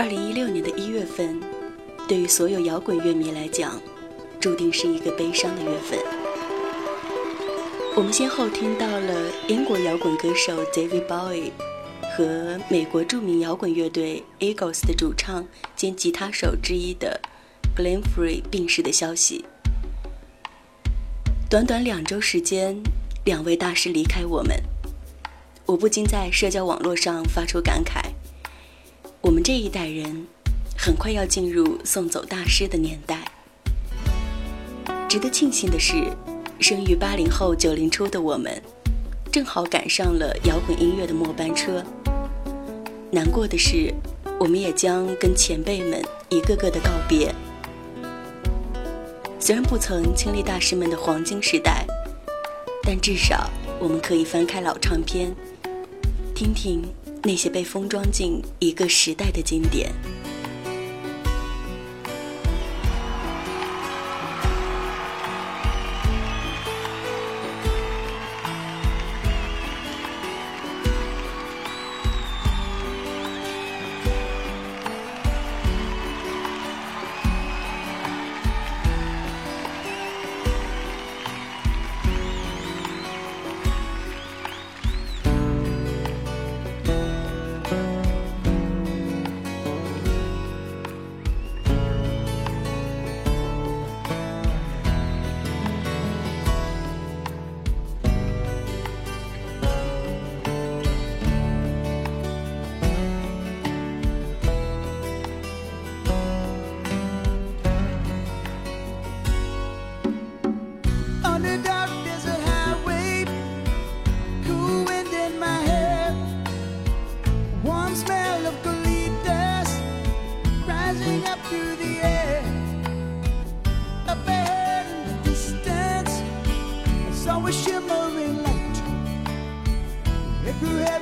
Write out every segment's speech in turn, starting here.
二零一六年的一月份对于所有摇滚乐迷来讲，注定是一个悲伤的月份。我们先后听到了英国摇滚歌手 David Bowie 和美国著名摇滚乐队 Eagles 的主唱兼吉他手之一的 Glenn Frey 病逝的消息。短短两周时间，两位大师离开我们，我不禁在社交网络上发出感慨：这一代人。很快要进入送走大师的年代。值得庆幸的是，生于八零后、九零初的我们，正好赶上了摇滚音乐的末班车。难过的是，我们也将跟前辈们一个个的告别。虽然不曾经历大师们的黄金时代，但至少我们可以翻开老唱片，听听那些被封装进一个时代的经典。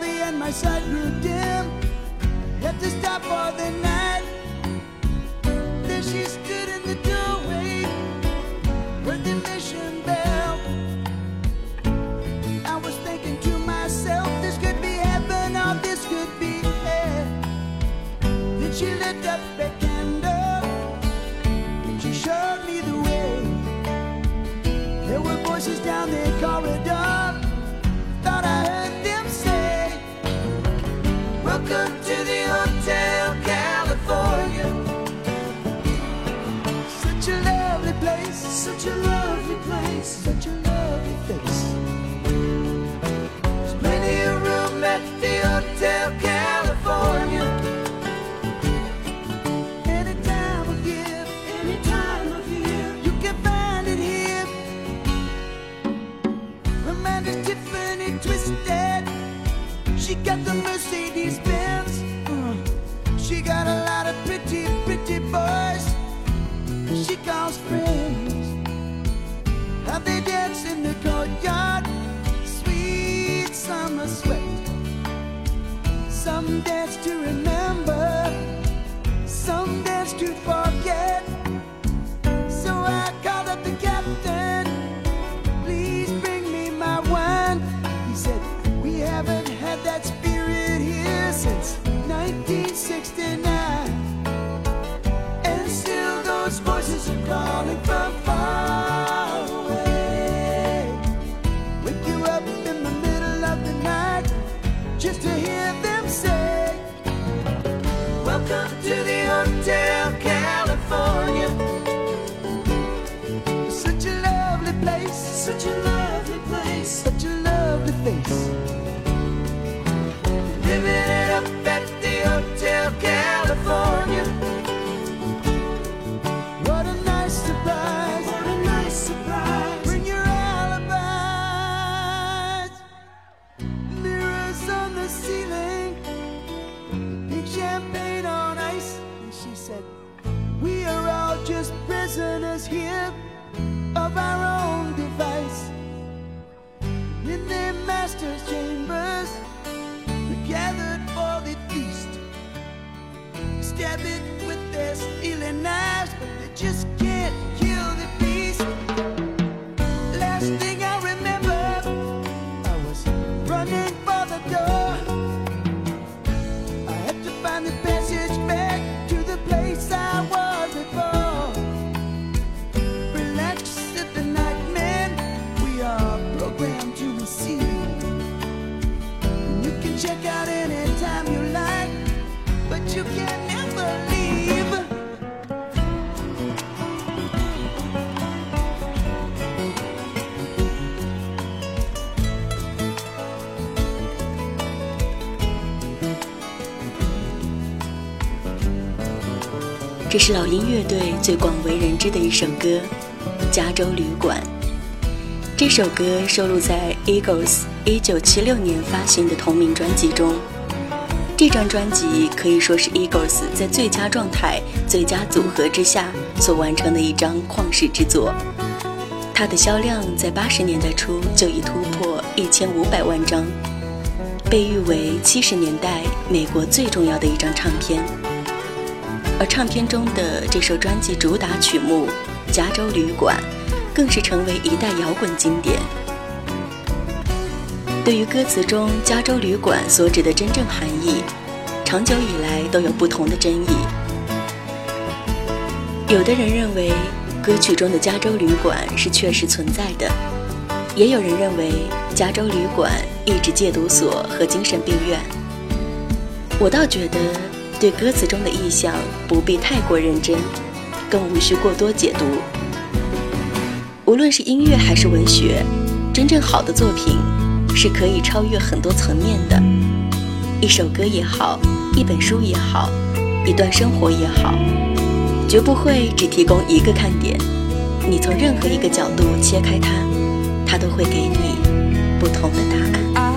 cloudy and my sight grew dim. I had to stop for the night. Then she stood in the doorway, heard the mission bell. I was thinking to myself, this could be heaven or this could be hell. Then she lit up a candle and she showed me the way. There were voices down there calling. Come to 是老鹰乐队最广为人知的一首歌，《加州旅馆》。这首歌收录在 Eagles 1976年发行的同名专辑中。这张专辑可以说是 Eagles 在最佳状态、最佳组合之下所完成的一张旷世之作。它的销量在80年代初就已突破1500万张，被誉为70年代美国最重要的一张唱片。而唱片中的这首专辑主打曲目《加州旅馆》，更是成为一代摇滚经典。对于歌词中“加州旅馆”所指的真正含义，长久以来都有不同的争议。有的人认为，歌曲中的加州旅馆是确实存在的；也有人认为，加州旅馆意指戒毒所和精神病院。我倒觉得。对歌词中的意象不必太过认真，更无需过多解读。无论是音乐还是文学，真正好的作品是可以超越很多层面的。一首歌也好，一本书也好，一段生活也好，绝不会只提供一个看点。你从任何一个角度切开它，它都会给你不同的答案。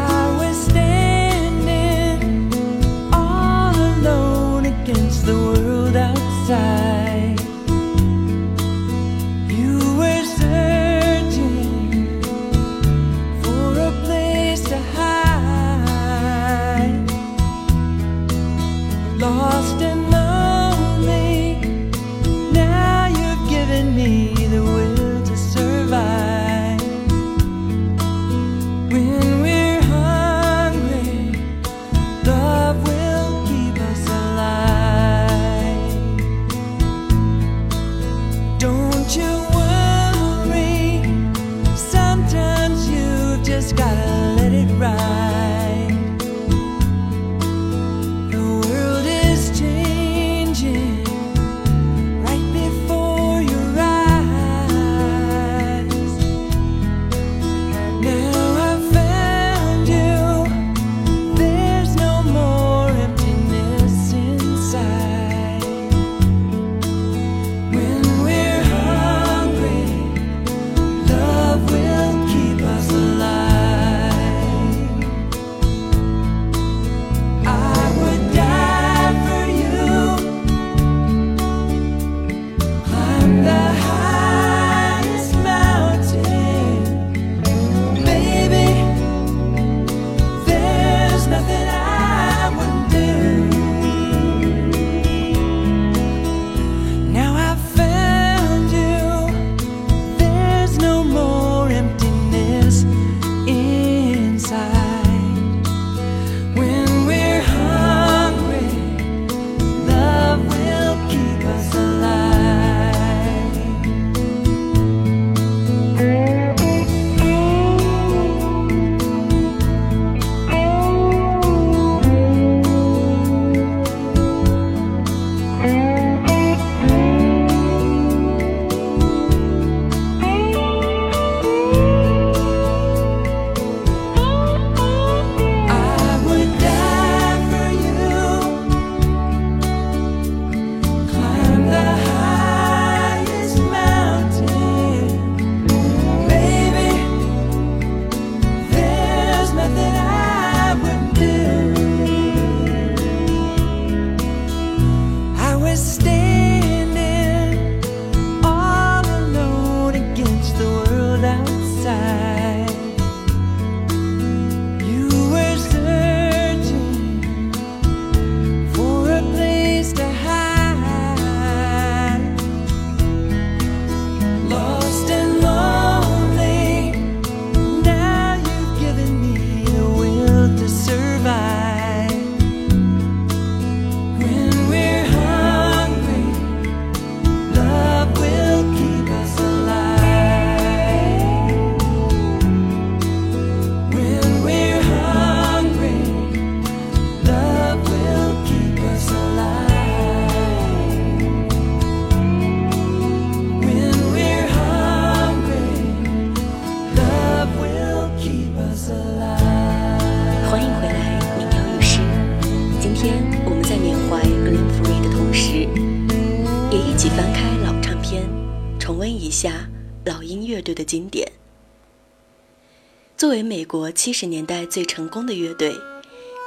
美国七十年代最成功的乐队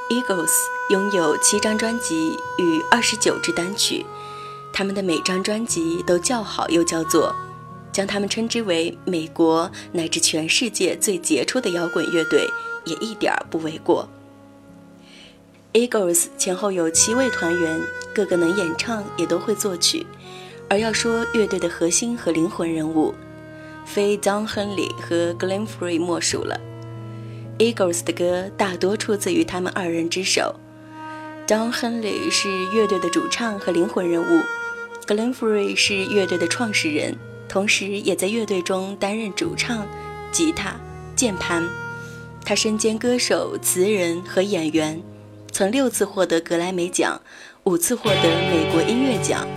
，Eagles 拥有七张专辑与二十九支单曲，他们的每张专辑都叫好又叫座，将他们称之为美国乃至全世界最杰出的摇滚乐队，也一点儿不为过。Eagles 前后有七位团员，个个能演唱，也都会作曲。而要说乐队的核心和灵魂人物，非 Don Henley 和 Glenn Frey 莫属了。Eagles 的歌大多出自于他们二人之手。Don Henley 是乐队的主唱和灵魂人物，Glenn Frey 是乐队的创始人，同时也在乐队中担任主唱、吉他、键盘。他身兼歌手、词人和演员，曾六次获得格莱美奖，五次获得美国音乐奖。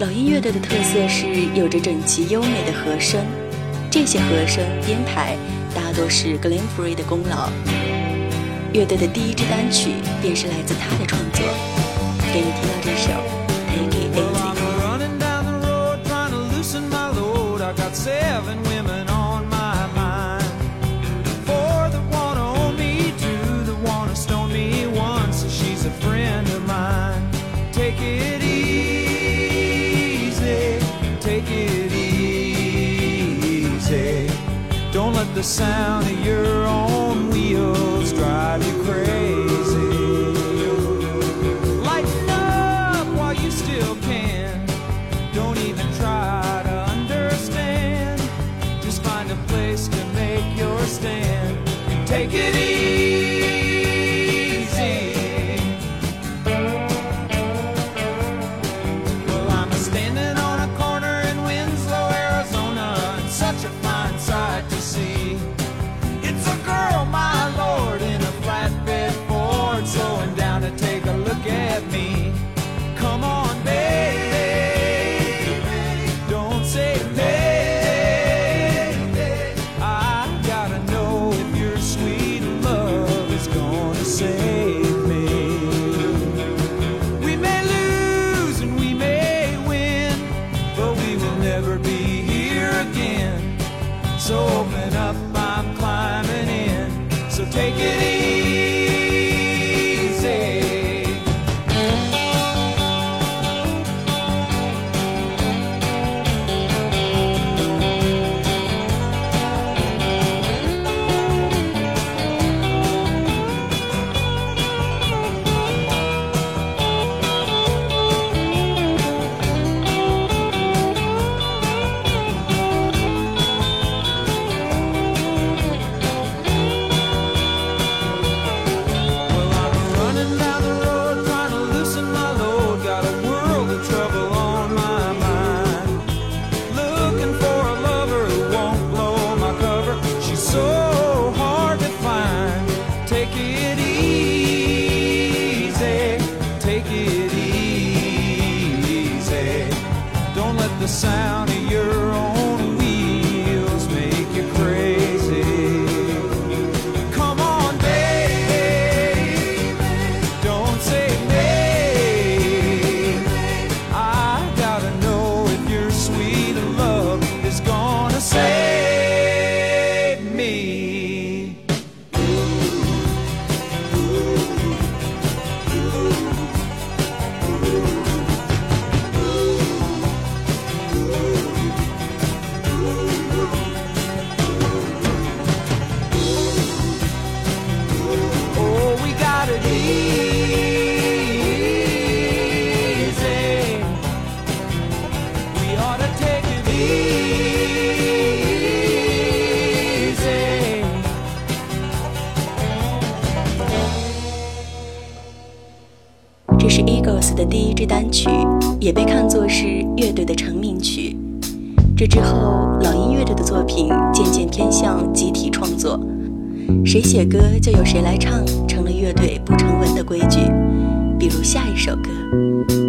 老鹰乐队的特色是有着整齐优美的和声，这些和声编排大多是 Glenn Frey 的功劳。乐队的第一支单曲便是来自他的创作，给你听到这首《Take It Well, Easy》。I'm running down the road trying to loosen my load. I got seven women on my mind. Four that wanna own me, two that wanna stone me, one so she's a friend of mine. Take it the sound of your own wheels 也被看作是乐队的成名曲。这之后，老鹰乐队的作品渐渐偏向集体创作，谁写歌就由谁来唱，成了乐队不成文的规矩。比如下一首歌。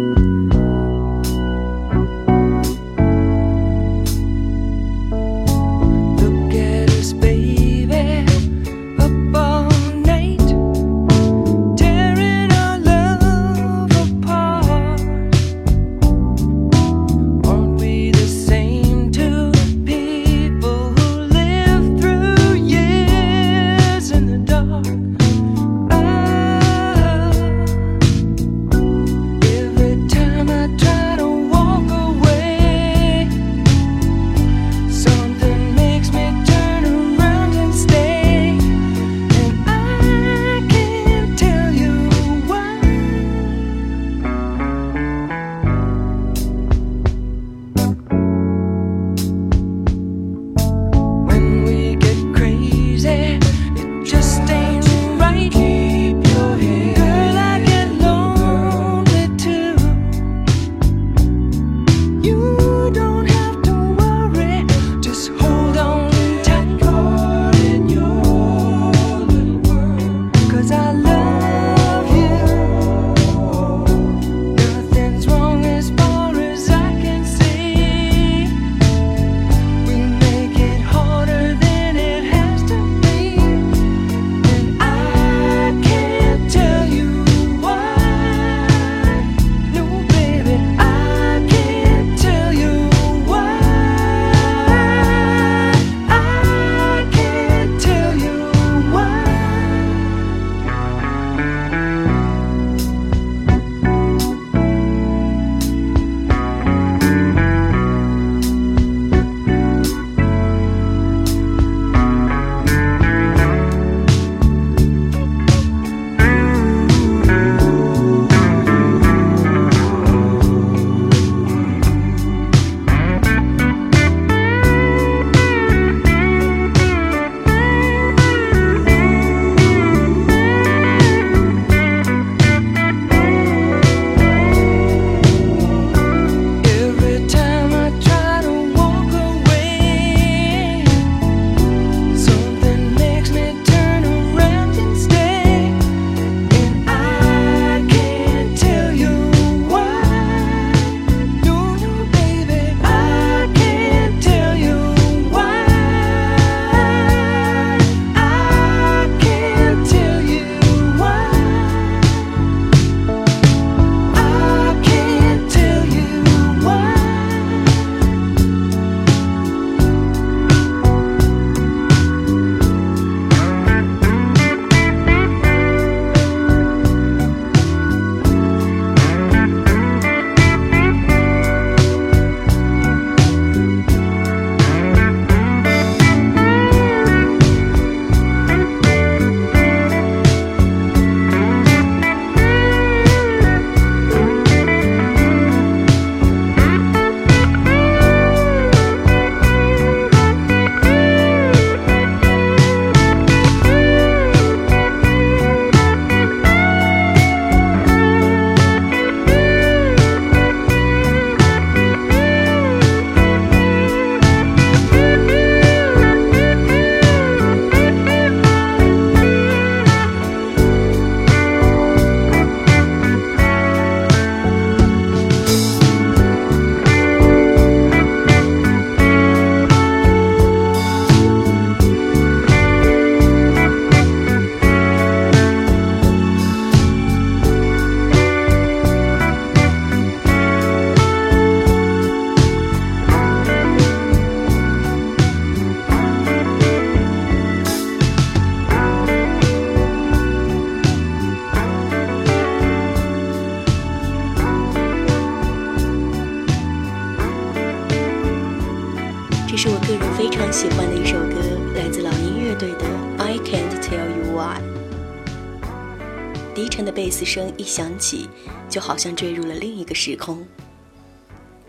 声一响起，就好像坠入了另一个时空。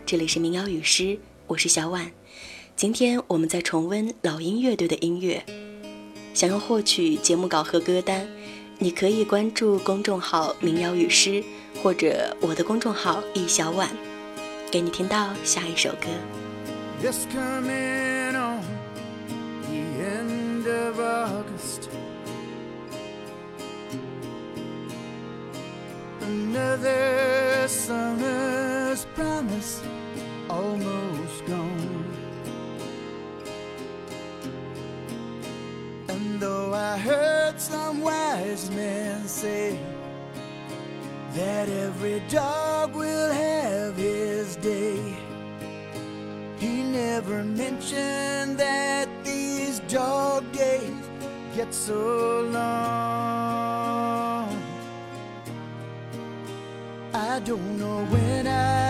这里是民谣与诗，我是小婉。今天我们在重温老鹰乐队的音乐。想要获取节目稿和歌单，你可以关注公众号“民谣与诗”或者我的公众号“易小婉”，给你听到下一首歌。Another promise almost gone. And though I heard some wise men say that every dog will have his day, he never mentioned that these dog days get so long. I don't know when I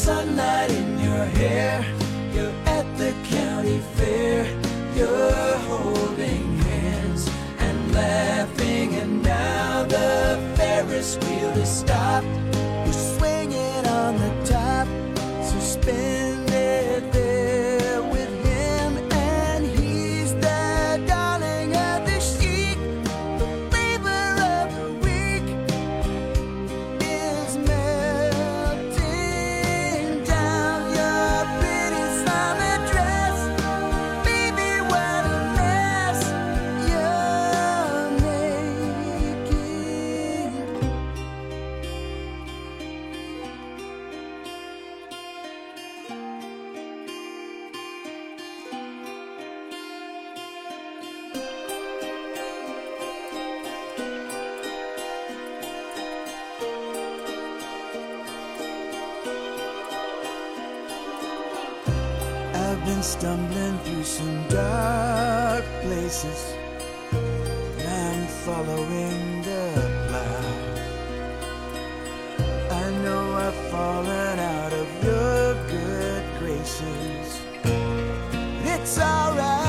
sunlight. been stumbling through some dark places. I'm following the plow. I know I've fallen out of your good graces. It's alright.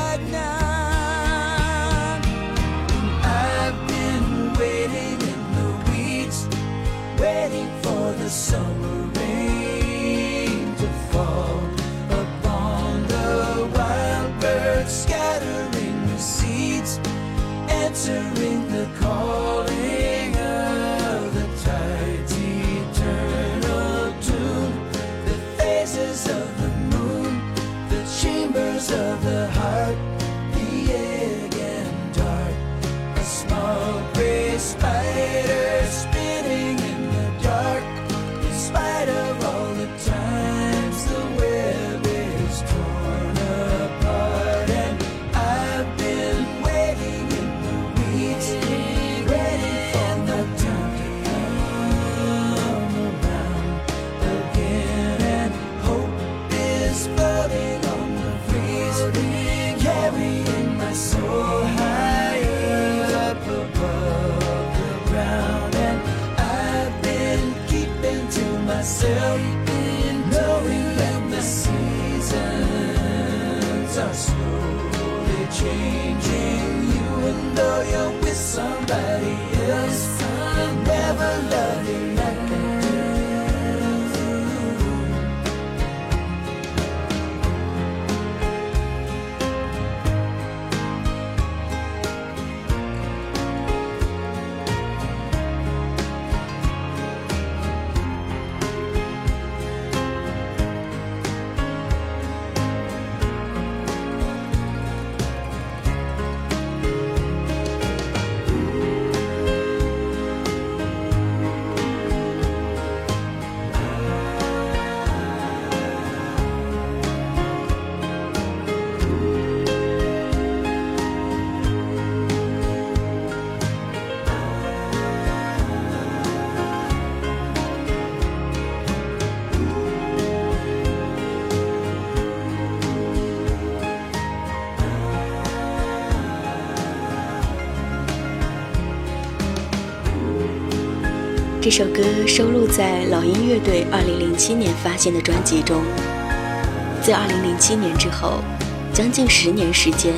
这首歌收录在老鹰乐队2007年发行的专辑中。自2007年之后，将近十年时间，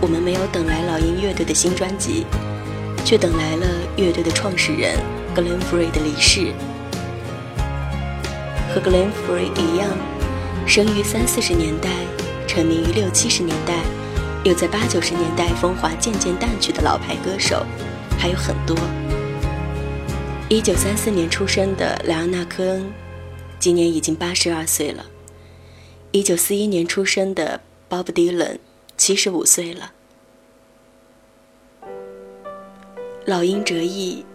我们没有等来老鹰乐队的新专辑，却等来了乐队的创始人 Glenn Frey 的离世。和 Glenn Frey 一样，生于三四十年代，成名于六七十年代，又在八九十年代风华渐渐淡去的老牌歌手还有很多。一九三四年出生的莱昂纳·科恩，今年已经八十二岁了。一九四一年出生的 Bob Dylan，七十五岁了。老鹰折翼，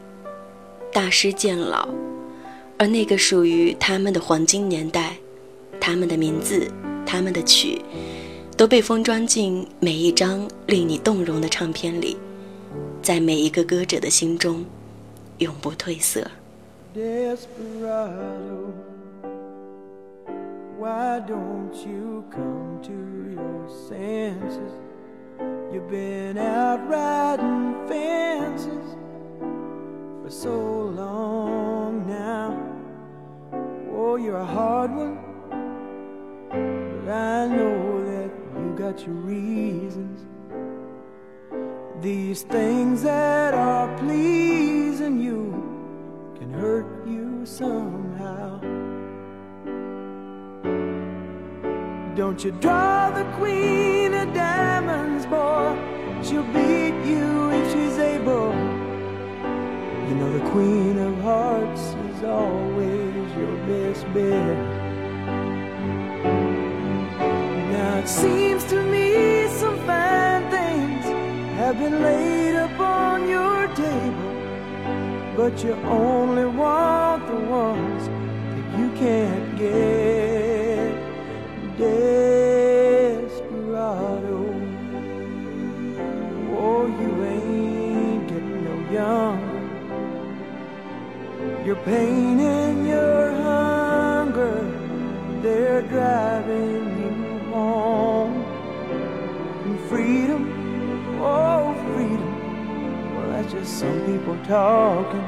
大师渐老，而那个属于他们的黄金年代，他们的名字，他们的曲，都被封装进每一张令你动容的唱片里，在每一个歌者的心中，永不褪色。Why don't you come to your senses? You've been out riding fences for so long now. Oh, you're a hard one, but I know that you got your reasons. These things that are pleasing you can hurt you somehow. Don't you draw the queen of diamonds, boy? She'll beat you if she's able. You know the queen of hearts is always your best bet. Now it seems to have been laid upon your table, but you only want the ones that you can't get desperado. Oh, you ain't getting no younger. Your pain and your hunger, they're driving just some people talking.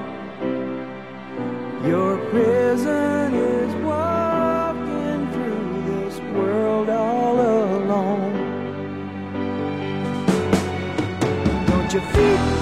Your prison is walking through this world all alone. Don't your feet